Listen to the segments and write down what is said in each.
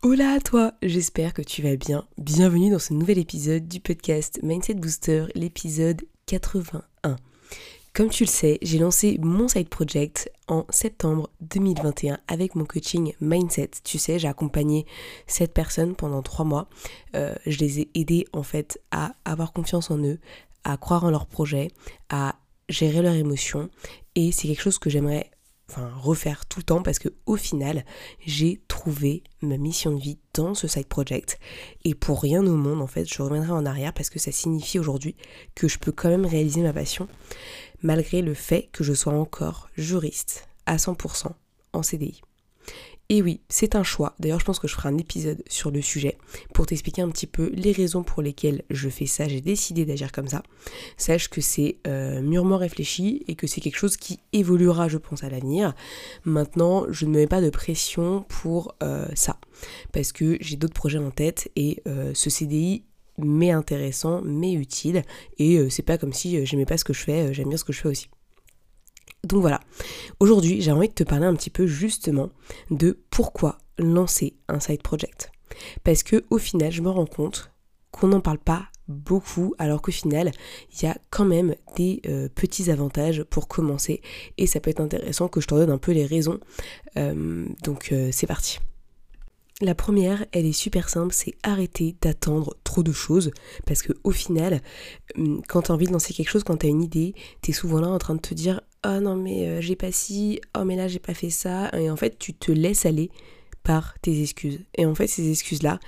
Hola à toi, j'espère que tu vas bien. Bienvenue dans ce nouvel épisode du podcast Mindset Booster, l'épisode 81. Comme tu le sais, j'ai lancé mon side project en septembre 2021 avec mon coaching Mindset. Tu sais, j'ai accompagné cette personne pendant trois mois. Euh, je les ai aidés en fait à avoir confiance en eux, à croire en leur projet, à gérer leurs émotions. Et c'est quelque chose que j'aimerais enfin refaire tout le temps parce que au final j'ai trouvé ma mission de vie dans ce side project et pour rien au monde en fait je reviendrai en arrière parce que ça signifie aujourd'hui que je peux quand même réaliser ma passion malgré le fait que je sois encore juriste à 100% en CDI. Et oui, c'est un choix. D'ailleurs, je pense que je ferai un épisode sur le sujet pour t'expliquer un petit peu les raisons pour lesquelles je fais ça. J'ai décidé d'agir comme ça. Sache que c'est euh, mûrement réfléchi et que c'est quelque chose qui évoluera, je pense, à l'avenir. Maintenant, je ne me mets pas de pression pour euh, ça. Parce que j'ai d'autres projets en tête et euh, ce CDI mais intéressant, mais utile. Et c'est pas comme si j'aimais pas ce que je fais, j'aime bien ce que je fais aussi. Donc voilà, aujourd'hui j'ai envie de te parler un petit peu justement de pourquoi lancer un side project. Parce que au final je me rends compte qu'on n'en parle pas beaucoup alors qu'au final il y a quand même des euh, petits avantages pour commencer et ça peut être intéressant que je te donne un peu les raisons. Euh, donc euh, c'est parti. La première, elle est super simple, c'est arrêter d'attendre trop de choses. Parce que au final, hum, quand tu as envie de lancer quelque chose, quand tu as une idée, tu es souvent là en train de te dire Oh non mais euh, j'ai pas ci, oh mais là j'ai pas fait ça. Et en fait, tu te laisses aller par tes excuses. Et en fait, ces excuses-là,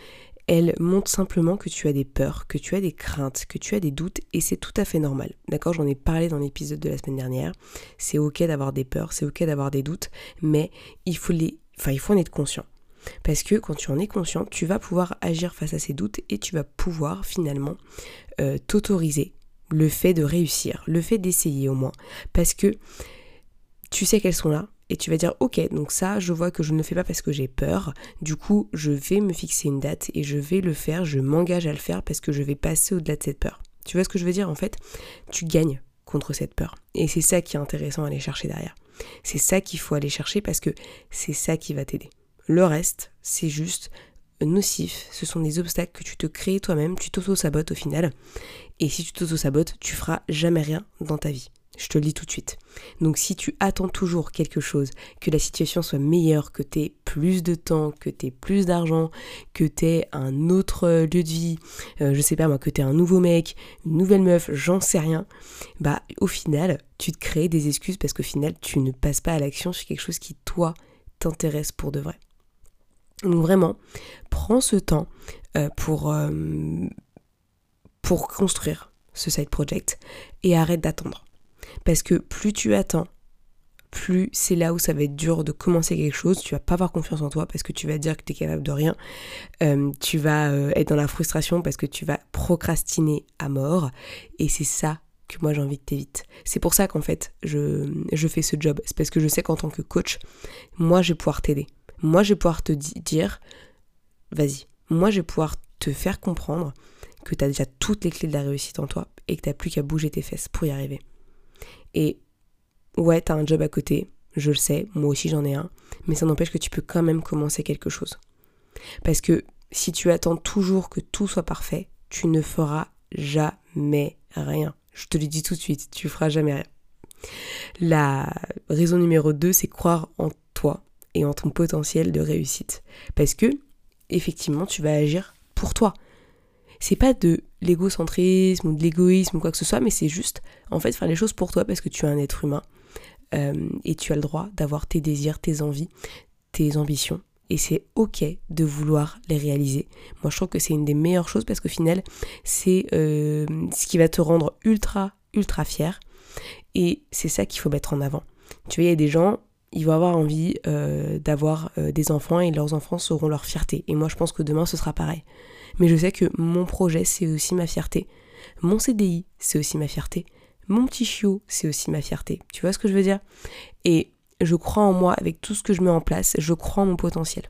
elles montrent simplement que tu as des peurs, que tu as des craintes, que tu as des doutes, et c'est tout à fait normal. D'accord? J'en ai parlé dans l'épisode de la semaine dernière. C'est ok d'avoir des peurs, c'est ok d'avoir des doutes, mais il faut les. Enfin, il faut en être conscient. Parce que quand tu en es conscient, tu vas pouvoir agir face à ces doutes et tu vas pouvoir finalement euh, t'autoriser le fait de réussir, le fait d'essayer au moins. Parce que tu sais qu'elles sont là et tu vas dire ok donc ça je vois que je ne le fais pas parce que j'ai peur. Du coup je vais me fixer une date et je vais le faire je m'engage à le faire parce que je vais passer au-delà de cette peur. Tu vois ce que je veux dire en fait? Tu gagnes contre cette peur et c'est ça qui est intéressant à aller chercher derrière. C'est ça qu'il faut aller chercher parce que c'est ça qui va t'aider le reste, c'est juste nocif. Ce sont des obstacles que tu te crées toi-même, tu t'auto-sabotes au final. Et si tu t'auto-sabotes, tu feras jamais rien dans ta vie. Je te le dis tout de suite. Donc si tu attends toujours quelque chose, que la situation soit meilleure, que tu aies plus de temps, que tu aies plus d'argent, que tu aies un autre lieu de vie, euh, je sais pas moi, que tu un nouveau mec, une nouvelle meuf, j'en sais rien, bah au final, tu te crées des excuses parce qu'au final, tu ne passes pas à l'action sur quelque chose qui, toi, t'intéresse pour de vrai. Donc vraiment, prends ce temps euh, pour, euh, pour construire ce side project et arrête d'attendre. Parce que plus tu attends, plus c'est là où ça va être dur de commencer quelque chose, tu vas pas avoir confiance en toi parce que tu vas dire que tu es capable de rien, euh, tu vas être dans la frustration parce que tu vas procrastiner à mort. Et c'est ça que moi j'ai envie de t'éviter. C'est pour ça qu'en fait je, je fais ce job, c'est parce que je sais qu'en tant que coach, moi je vais pouvoir t'aider moi, je vais pouvoir te dire, vas-y, moi, je vais pouvoir te faire comprendre que tu as déjà toutes les clés de la réussite en toi et que tu plus qu'à bouger tes fesses pour y arriver. Et ouais, tu as un job à côté, je le sais, moi aussi j'en ai un, mais ça n'empêche que tu peux quand même commencer quelque chose. Parce que si tu attends toujours que tout soit parfait, tu ne feras jamais rien. Je te le dis tout de suite, tu feras jamais rien. La raison numéro 2, c'est croire en et en ton potentiel de réussite. Parce que, effectivement, tu vas agir pour toi. C'est pas de l'égocentrisme ou de l'égoïsme ou quoi que ce soit, mais c'est juste, en fait, faire les choses pour toi parce que tu es un être humain. Euh, et tu as le droit d'avoir tes désirs, tes envies, tes ambitions. Et c'est ok de vouloir les réaliser. Moi, je trouve que c'est une des meilleures choses parce qu'au final, c'est euh, ce qui va te rendre ultra, ultra fier. Et c'est ça qu'il faut mettre en avant. Tu vois, il y a des gens, ils vont avoir envie euh, d'avoir euh, des enfants et leurs enfants seront leur fierté. Et moi, je pense que demain, ce sera pareil. Mais je sais que mon projet, c'est aussi ma fierté. Mon CDI, c'est aussi ma fierté. Mon petit chiot, c'est aussi ma fierté. Tu vois ce que je veux dire? Et je crois en moi avec tout ce que je mets en place, je crois en mon potentiel.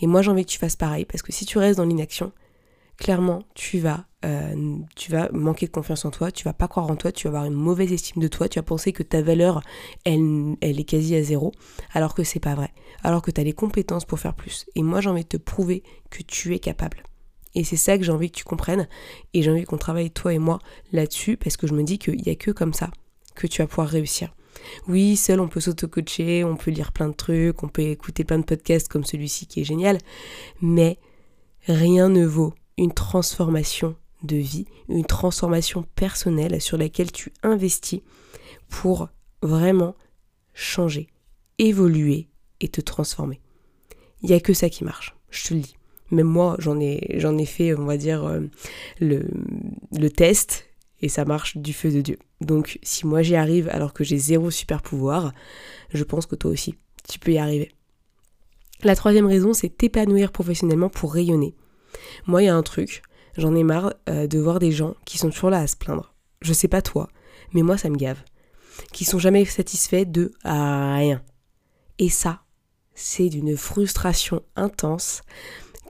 Et moi j'ai envie que tu fasses pareil, parce que si tu restes dans l'inaction, clairement tu vas, euh, tu vas manquer de confiance en toi, tu vas pas croire en toi, tu vas avoir une mauvaise estime de toi, tu vas penser que ta valeur, elle, elle est quasi à zéro, alors que c'est pas vrai, alors que tu as les compétences pour faire plus. Et moi j'ai envie de te prouver que tu es capable. Et c'est ça que j'ai envie que tu comprennes, et j'ai envie qu'on travaille toi et moi là-dessus, parce que je me dis qu'il n'y a que comme ça que tu vas pouvoir réussir. Oui, seul on peut s'auto-coacher, on peut lire plein de trucs, on peut écouter plein de podcasts comme celui-ci qui est génial, mais rien ne vaut une transformation de vie, une transformation personnelle sur laquelle tu investis pour vraiment changer, évoluer et te transformer. Il n'y a que ça qui marche, je te le dis. Même moi, j'en ai, j'en ai fait, on va dire, euh, le, le test et ça marche du feu de Dieu. Donc si moi j'y arrive alors que j'ai zéro super pouvoir, je pense que toi aussi, tu peux y arriver. La troisième raison, c'est t'épanouir professionnellement pour rayonner. Moi, il y a un truc, j'en ai marre euh, de voir des gens qui sont toujours là à se plaindre. Je sais pas toi, mais moi ça me gave. Qui sont jamais satisfaits de rien. Et ça, c'est d'une frustration intense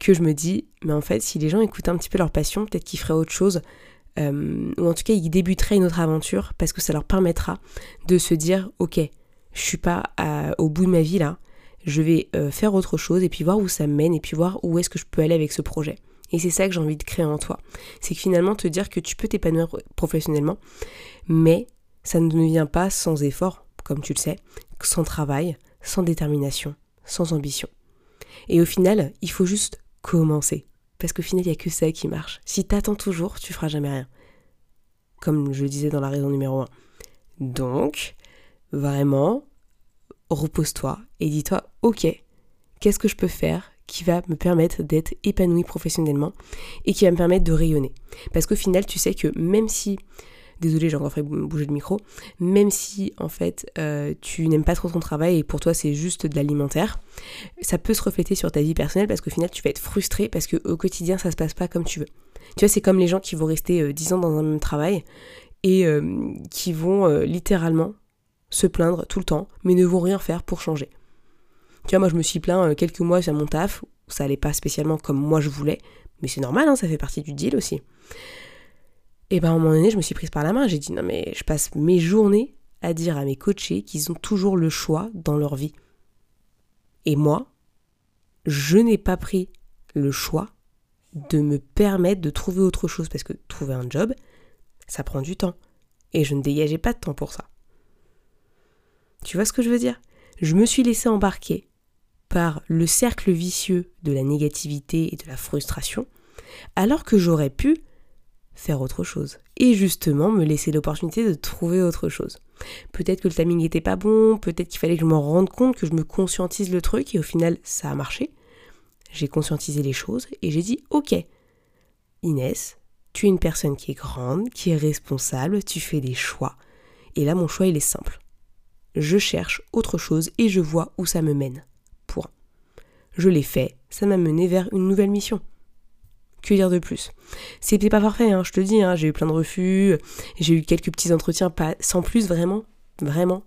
que je me dis, mais en fait, si les gens écoutaient un petit peu leur passion, peut-être qu'ils feraient autre chose euh, ou en tout cas ils débuteraient une autre aventure parce que ça leur permettra de se dire ok je suis pas au bout de ma vie là je vais euh, faire autre chose et puis voir où ça mène et puis voir où est-ce que je peux aller avec ce projet et c'est ça que j'ai envie de créer en toi c'est que finalement te dire que tu peux t'épanouir professionnellement mais ça ne vient pas sans effort comme tu le sais sans travail sans détermination sans ambition et au final il faut juste commencer parce qu'au final, il n'y a que ça qui marche. Si t'attends toujours, tu feras jamais rien. Comme je le disais dans la raison numéro 1. Donc, vraiment, repose-toi et dis-toi, ok, qu'est-ce que je peux faire qui va me permettre d'être épanoui professionnellement et qui va me permettre de rayonner. Parce qu'au final, tu sais que même si désolé j'ai encore fait bouger le micro, même si en fait euh, tu n'aimes pas trop ton travail et pour toi c'est juste de l'alimentaire, ça peut se refléter sur ta vie personnelle parce qu'au final tu vas être frustré parce qu'au quotidien ça se passe pas comme tu veux. Tu vois, c'est comme les gens qui vont rester 10 euh, ans dans un même travail et euh, qui vont littéralement se plaindre tout le temps, mais ne vont rien faire pour changer. Tu vois, moi je me suis plaint quelques mois sur mon taf, ça allait pas spécialement comme moi je voulais, mais c'est normal, hein, ça fait partie du deal aussi. Et ben à un moment donné, je me suis prise par la main. J'ai dit non mais je passe mes journées à dire à mes coachés qu'ils ont toujours le choix dans leur vie. Et moi, je n'ai pas pris le choix de me permettre de trouver autre chose parce que trouver un job, ça prend du temps. Et je ne dégageais pas de temps pour ça. Tu vois ce que je veux dire? Je me suis laissé embarquer par le cercle vicieux de la négativité et de la frustration, alors que j'aurais pu faire autre chose. Et justement, me laisser l'opportunité de trouver autre chose. Peut-être que le timing n'était pas bon, peut-être qu'il fallait que je m'en rende compte, que je me conscientise le truc, et au final, ça a marché. J'ai conscientisé les choses, et j'ai dit, ok, Inès, tu es une personne qui est grande, qui est responsable, tu fais des choix. Et là, mon choix, il est simple. Je cherche autre chose et je vois où ça me mène. Je l'ai fait, ça m'a mené vers une nouvelle mission. Que dire de plus? C'était pas parfait, hein, je te dis, hein, j'ai eu plein de refus, j'ai eu quelques petits entretiens, pas sans plus vraiment, vraiment.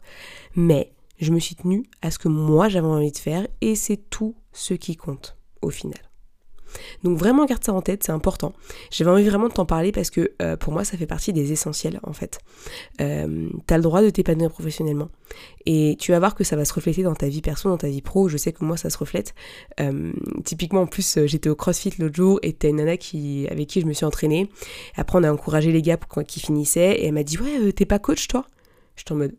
Mais je me suis tenue à ce que moi j'avais envie de faire et c'est tout ce qui compte au final. Donc vraiment garde ça en tête, c'est important. J'avais envie vraiment de t'en parler parce que euh, pour moi ça fait partie des essentiels en fait. Euh, t'as le droit de t'épanouir professionnellement et tu vas voir que ça va se refléter dans ta vie perso, dans ta vie pro. Je sais que moi ça se reflète. Euh, typiquement en plus j'étais au CrossFit l'autre jour et t'as une nana qui, avec qui je me suis entraînée. Après on a encouragé les gars pour qu'ils finissaient et elle m'a dit ouais t'es pas coach toi? J'étais en mode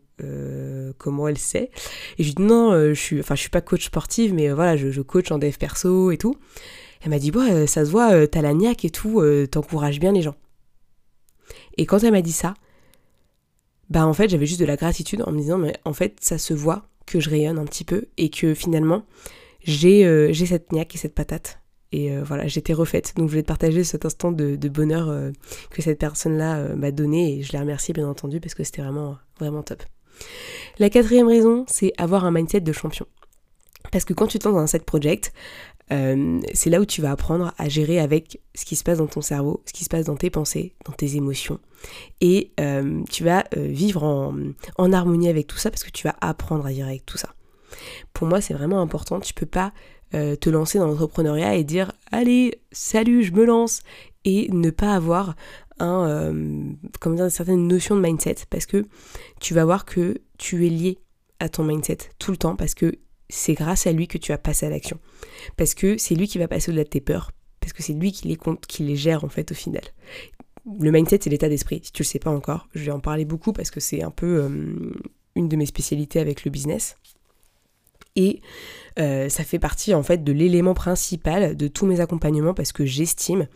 comment elle sait? Et je lui dis non, je suis, enfin je suis pas coach sportive, mais voilà, je, je coach en dev perso et tout. Elle m'a dit, ouais, euh, ça se voit, euh, t'as la niaque et tout, euh, t'encourages bien les gens. Et quand elle m'a dit ça, bah en fait j'avais juste de la gratitude en me disant, mais en fait ça se voit que je rayonne un petit peu et que finalement j'ai j'ai cette niaque et cette patate. Et voilà, j'étais refaite. Donc je voulais te partager cet instant de, bonheur que cette personne-là m'a donné et je la remercie bien entendu parce que c'était vraiment, vraiment top. La quatrième raison, c'est avoir un mindset de champion. Parce que quand tu te lances dans un set project, euh, c'est là où tu vas apprendre à gérer avec ce qui se passe dans ton cerveau, ce qui se passe dans tes pensées, dans tes émotions. Et euh, tu vas euh, vivre en, harmonie avec tout ça parce que tu vas apprendre à vivre avec tout ça. Pour moi, c'est vraiment important. Tu peux pas te lancer dans l'entrepreneuriat et dire allez, salut, je me lance et ne pas avoir un, comment dire, une certaine notion de mindset parce que tu vas voir que tu es lié à ton mindset tout le temps parce que c'est grâce à lui que tu vas passer à l'action. Parce que c'est lui qui va passer au-delà de tes peurs, parce que c'est lui qui les compte, qui les gère en fait au final. Le mindset, c'est l'état d'esprit. Si tu le sais pas encore, je vais en parler beaucoup parce que c'est un peu euh, une de mes spécialités avec le business. Et euh, ça fait partie en fait de l'élément principal de tous mes accompagnements parce que j'estime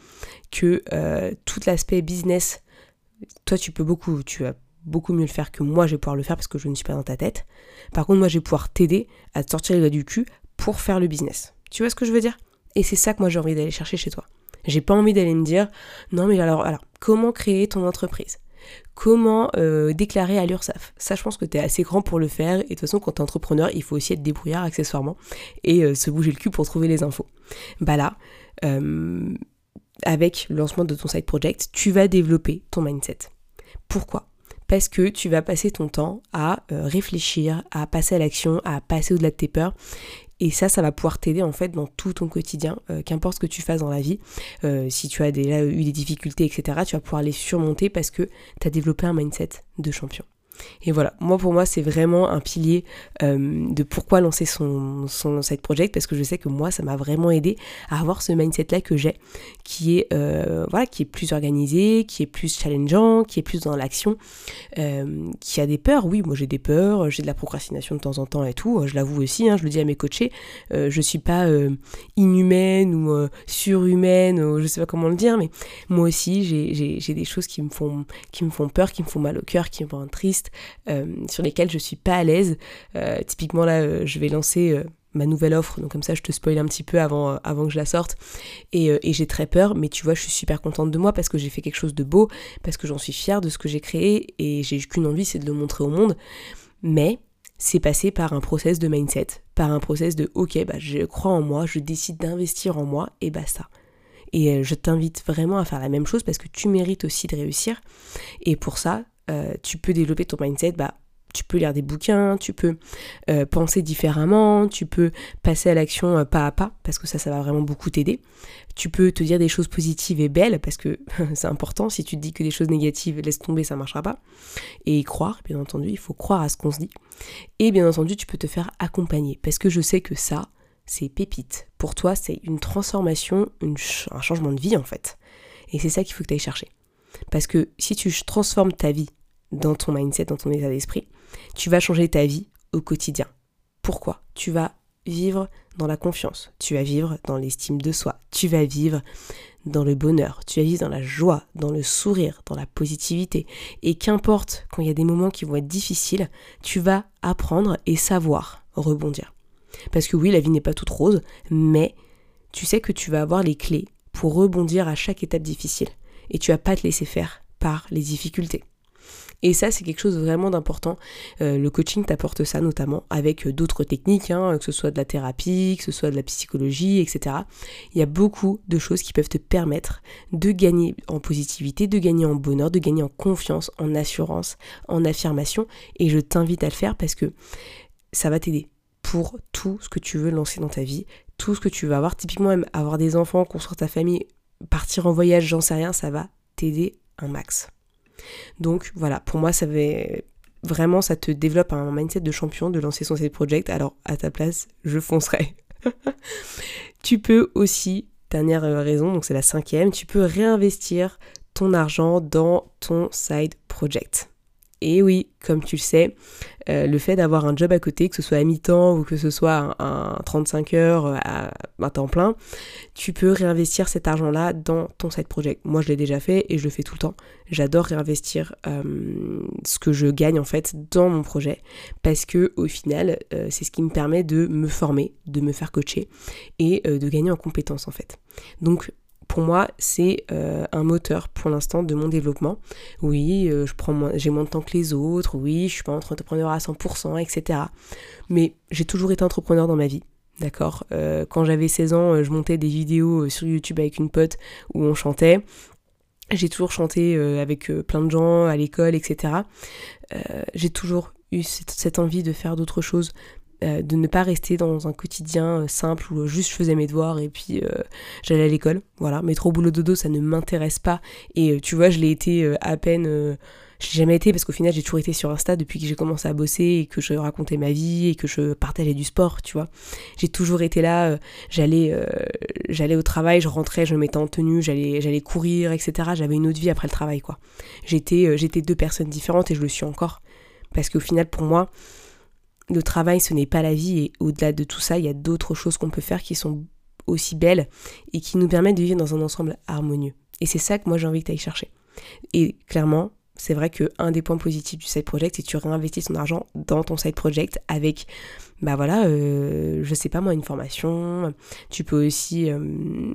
que euh, tout l'aspect business, toi tu peux beaucoup, tu as beaucoup mieux le faire que moi je vais pouvoir le faire parce que je ne suis pas dans ta tête. Par contre, moi je vais pouvoir t'aider à te sortir les doigts du cul pour faire le business. Tu vois ce que je veux dire? Et c'est ça que moi j'ai envie d'aller chercher chez toi. J'ai pas envie d'aller me dire non mais alors, alors comment créer ton entreprise? Comment euh, déclarer à l'URSSAF? Ça, je pense que tu es assez grand pour le faire. Et de toute façon, quand tu es entrepreneur, il faut aussi être débrouillard accessoirement et euh, se bouger le cul pour trouver les infos. Bah là, euh, avec le lancement de ton side project, tu vas développer ton mindset. Pourquoi? Parce que tu vas passer ton temps à euh, réfléchir, à passer à l'action, à passer au-delà de tes peurs. Et ça, ça va pouvoir t'aider en fait dans tout ton quotidien, euh, qu'importe ce que tu fasses dans la vie. Euh, si tu as déjà eu des difficultés, etc., tu vas pouvoir les surmonter parce que tu as développé un mindset de champion. Et voilà, moi pour moi c'est vraiment un pilier euh, de pourquoi lancer son, son project parce que je sais que moi ça m'a vraiment aidé à avoir ce mindset là que j'ai qui est euh, voilà qui est plus organisé, qui est plus challengeant, qui est plus dans l'action, euh, qui a des peurs. Oui, moi j'ai des peurs, j'ai de la procrastination de temps en temps et tout. Je l'avoue aussi, hein, je le dis à mes coachés, je suis pas inhumaine ou surhumaine, ou je sais pas comment le dire, mais moi aussi j'ai des choses qui me font qui me font peur, qui me font mal au cœur, qui me rendent triste euh, sur lesquels je suis pas à l'aise. Euh, typiquement là, euh, je vais lancer ma nouvelle offre, donc comme ça je te spoil un petit peu avant, que je la sorte. Et, j'ai très peur, mais tu vois, je suis super contente de moi parce que j'ai fait quelque chose de beau, parce que j'en suis fière de ce que j'ai créé et j'ai qu'une envie, c'est de le montrer au monde. Mais c'est passé par un process de mindset, par un process de ok, bah je crois en moi, je décide d'investir en moi et basta. Et je t'invite vraiment à faire la même chose parce que tu mérites aussi de réussir. Et pour ça, euh, tu peux développer ton mindset, bah, tu peux lire des bouquins, tu peux euh, penser différemment, tu peux passer à l'action euh, pas à pas, parce que ça, ça va vraiment beaucoup t'aider. Tu peux te dire des choses positives et belles, parce que c'est important, si tu te dis que des choses négatives, laisse tomber, ça marchera pas. Et croire, bien entendu, il faut croire à ce qu'on se dit. Et bien entendu, tu peux te faire accompagner, parce que je sais que ça, c'est pépite. Pour toi, c'est une transformation, un changement de vie en fait. Et c'est ça qu'il faut que tu ailles chercher. Parce que si tu transformes ta vie dans ton mindset, dans ton état d'esprit, tu vas changer ta vie au quotidien. Pourquoi? Tu vas vivre dans la confiance, tu vas vivre dans l'estime de soi, tu vas vivre dans le bonheur, tu vas vivre dans la joie, dans le sourire, dans la positivité. Et qu'importe quand il y a des moments qui vont être difficiles, tu vas apprendre et savoir rebondir. Parce que oui, la vie n'est pas toute rose, mais tu sais que tu vas avoir les clés pour rebondir à chaque étape difficile. Et tu vas pas te laisser faire par les difficultés. Et ça, c'est quelque chose vraiment d'important. Euh, le coaching t'apporte ça notamment avec euh, d'autres techniques, hein, que ce soit de la thérapie, que ce soit de la psychologie, etc. Il y a beaucoup de choses qui peuvent te permettre de gagner en positivité, de gagner en bonheur, de gagner en confiance, en assurance, en affirmation. Et je t'invite à le faire parce que ça va t'aider pour tout ce que tu veux lancer dans ta vie, tout ce que tu veux avoir. Typiquement, même avoir des enfants, construire ta famille, partir en voyage, j'en sais rien, ça va t'aider un max. Donc voilà, pour moi, ça vraiment, ça te développe un mindset de champion de lancer son side project. Alors à ta place, je foncerai. tu peux aussi, dernière raison, donc c'est la cinquième, tu peux réinvestir ton argent dans ton side project. Et oui, comme tu le sais, euh, le fait d'avoir un job à côté, que ce soit à mi-temps ou que ce soit un, 35 heures euh, à, un temps plein, tu peux réinvestir cet argent-là dans ton side project. Moi, je l'ai déjà fait et je le fais tout le temps. J'adore réinvestir euh, ce que je gagne en fait dans mon projet parce que au final, c'est ce qui me permet de me former, de me faire coacher et de gagner en compétences en fait. Donc pour moi, c'est euh, un moteur pour l'instant de mon développement. Oui, euh, j'ai moins de temps que les autres, oui, je suis pas entrepreneur à 100%, etc. Mais j'ai toujours été entrepreneur dans ma vie. D'accord? Quand j'avais 16 ans, je montais des vidéos sur YouTube avec une pote où on chantait. J'ai toujours chanté avec plein de gens à l'école, etc. j'ai toujours eu cette envie de faire d'autres choses, euh, de ne pas rester dans un quotidien euh, simple où juste je faisais mes devoirs et puis euh, j'allais à l'école. Voilà, métro boulot dodo, ça ne m'intéresse pas. Et tu vois, je l'ai été à peine. j'ai jamais été parce qu'au final j'ai toujours été sur Insta depuis que j'ai commencé à bosser et que je racontais ma vie et que je partageais du sport, tu vois. J'ai toujours été là, j'allais j'allais au travail, je rentrais, je me mettais en tenue, j'allais j'allais courir, etc. J'avais une autre vie après le travail, quoi. J'étais j'étais deux personnes différentes et je le suis encore. Parce qu'au final pour moi, le travail, ce n'est pas la vie, et au-delà de tout ça, il y a d'autres choses qu'on peut faire qui sont aussi belles et qui nous permettent de vivre dans un ensemble harmonieux. Et c'est ça que moi j'ai envie que tu chercher. Et clairement, c'est vrai qu'un des points positifs du side project, c'est que tu réinvestis ton argent dans ton side project avec, bah voilà, euh, je sais pas moi, une formation. Tu peux aussi euh,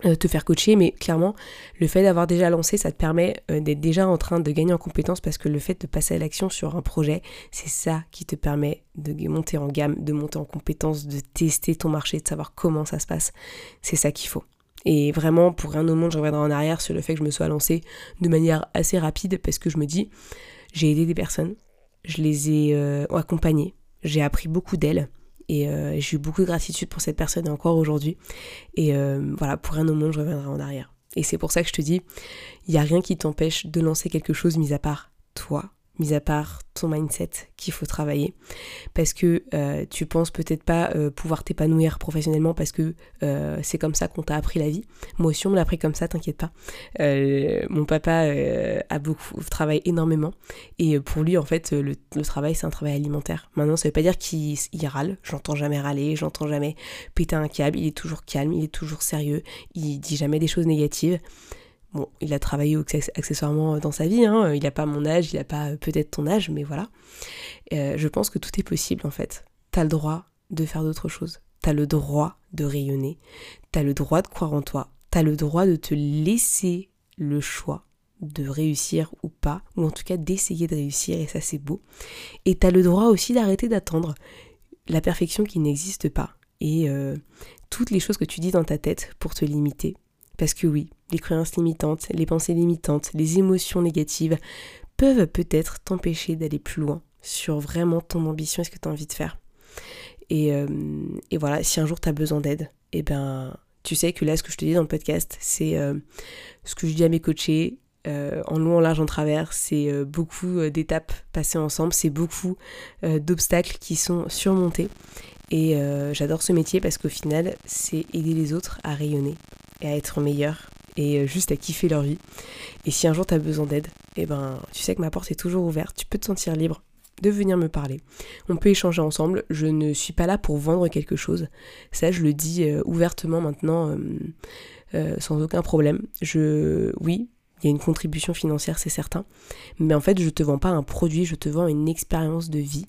te faire coacher, mais clairement, le fait d'avoir déjà lancé, ça te permet euh, d'être déjà en train de gagner en compétences parce que le fait de passer à l'action sur un projet, c'est ça qui te permet de monter en gamme, de monter en compétences, de tester ton marché, de savoir comment ça se passe. C'est ça qu'il faut. Et vraiment, pour rien au monde, je reviendrai en arrière sur le fait que je me sois lancée de manière assez rapide parce que je me dis, j'ai aidé des personnes, je les ai euh, accompagnées, j'ai appris beaucoup d'elles et euh, j'ai eu beaucoup de gratitude pour cette personne et encore aujourd'hui. Et euh, voilà, pour rien au monde, je reviendrai en arrière. Et c'est pour ça que je te dis, il n'y a rien qui t'empêche de lancer quelque chose mis à part toi, mis à part ton mindset qu'il faut travailler. Parce que euh, tu penses peut-être pas euh, pouvoir t'épanouir professionnellement parce que euh, c'est comme ça qu'on t'a appris la vie. Moi aussi, on me l'a appris comme ça, t'inquiète pas. mon papa a beaucoup, travaille énormément. Et pour lui, en fait, le, travail, c'est un travail alimentaire. Maintenant, ça veut pas dire qu'il râle. J'entends jamais râler, j'entends jamais péter un câble. Il est toujours calme, il est toujours sérieux. Il dit jamais des choses négatives. Bon, il a travaillé accessoirement dans sa vie, hein. il n'a pas mon âge, il n'a pas peut-être ton âge, mais voilà. Euh, je pense que tout est possible en fait. T'as le droit de faire d'autres choses. T'as le droit de rayonner. T'as le droit de croire en toi. T'as le droit de te laisser le choix de réussir ou pas, ou en tout cas d'essayer de réussir, et ça c'est beau. Et t'as le droit aussi d'arrêter d'attendre la perfection qui n'existe pas. Et euh, toutes les choses que tu dis dans ta tête pour te limiter, parce que oui, les croyances limitantes, les pensées limitantes, les émotions négatives peuvent peut-être t'empêcher d'aller plus loin sur vraiment ton ambition et ce que tu as envie de faire. Euh, et, voilà, si un jour tu as besoin d'aide, eh ben, tu sais que là, ce que je te dis dans le podcast, c'est euh, ce que je dis à mes coachés, euh, en long, en large, en travers. C'est beaucoup d'étapes passées ensemble, c'est beaucoup d'obstacles qui sont surmontés. Et j'adore ce métier parce qu'au final, c'est aider les autres à rayonner, et à être meilleur et euh, juste à kiffer leur vie. Et si un jour tu as besoin d'aide, eh ben tu sais que ma porte est toujours ouverte, tu peux te sentir libre de venir me parler. On peut échanger ensemble, je ne suis pas là pour vendre quelque chose. Ça je le dis euh, ouvertement maintenant euh, sans aucun problème. Je oui, il y a une contribution financière, c'est certain. Mais en fait, je te vends pas un produit, je te vends une expérience de vie.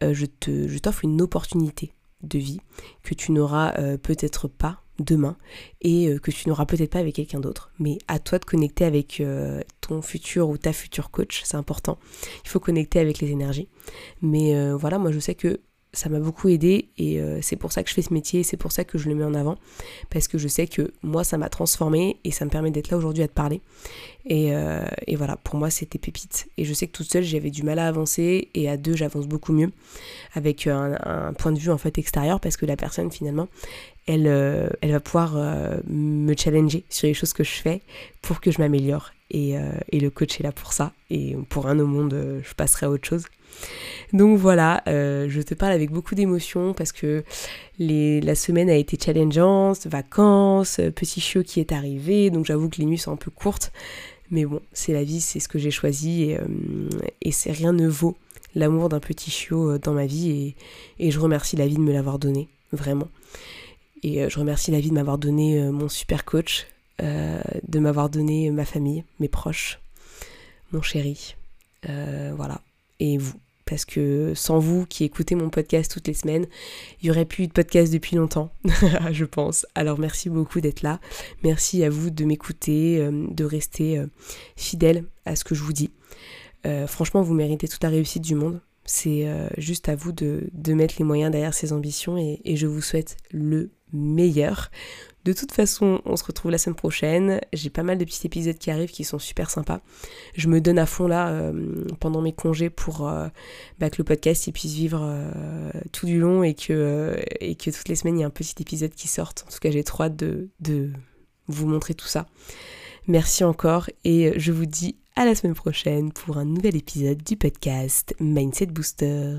je te, je t'offre une opportunité de vie que tu n'auras peut-être pas demain et euh, que tu n'auras peut-être pas avec quelqu'un d'autre. Mais à toi de connecter avec euh, ton futur ou ta future coach, c'est important. Il faut connecter avec les énergies. Mais euh, voilà, moi je sais que ça m'a beaucoup aidé et euh, c'est pour ça que je fais ce métier, c'est pour ça que je le mets en avant, parce que je sais que moi ça m'a transformé et ça me permet d'être là aujourd'hui à te parler. Et, euh, voilà, pour moi c'était pépite. Et je sais que toute seule j'avais du mal à avancer et à deux j'avance beaucoup mieux avec un, point de vue en fait extérieur parce que la personne finalement elle, euh, elle va pouvoir me challenger sur les choses que je fais pour que je m'améliore. Et, et, le coach est là pour ça. Et pour un au monde, je passerai à autre chose. Donc voilà, euh, je te parle avec beaucoup d'émotion parce que la semaine a été challengeante, vacances, euh, petit chiot qui est arrivé, donc j'avoue que les nuits sont un peu courtes. Mais bon, c'est la vie, c'est ce que j'ai choisi et, euh, c'est rien ne vaut l'amour d'un petit chiot dans ma vie et, je remercie la vie de me l'avoir donné, vraiment. Et je remercie la vie de m'avoir donné mon super coach, de m'avoir donné ma famille, mes proches, mon chéri. voilà. Et vous parce que sans vous qui écoutez mon podcast toutes les semaines, il y aurait plus eu de podcast depuis longtemps, je pense. Alors merci beaucoup d'être là. Merci à vous de m'écouter, euh, de rester euh, fidèle à ce que je vous dis. Euh, franchement, vous méritez toute la réussite du monde C'est euh, juste à vous de, mettre les moyens derrière ces ambitions et je vous souhaite le meilleur. De toute façon, on se retrouve la semaine prochaine. J'ai pas mal de petits épisodes qui arrivent qui sont super sympas. Je me donne à fond là euh, pendant mes congés pour euh, bah, que le podcast puisse vivre euh, tout du long et que, et que toutes les semaines il y ait un petit épisode qui sorte. En tout cas, j'ai trop hâte de, de vous montrer tout ça. Merci encore et je vous dis à la semaine prochaine pour un nouvel épisode du podcast Mindset Booster.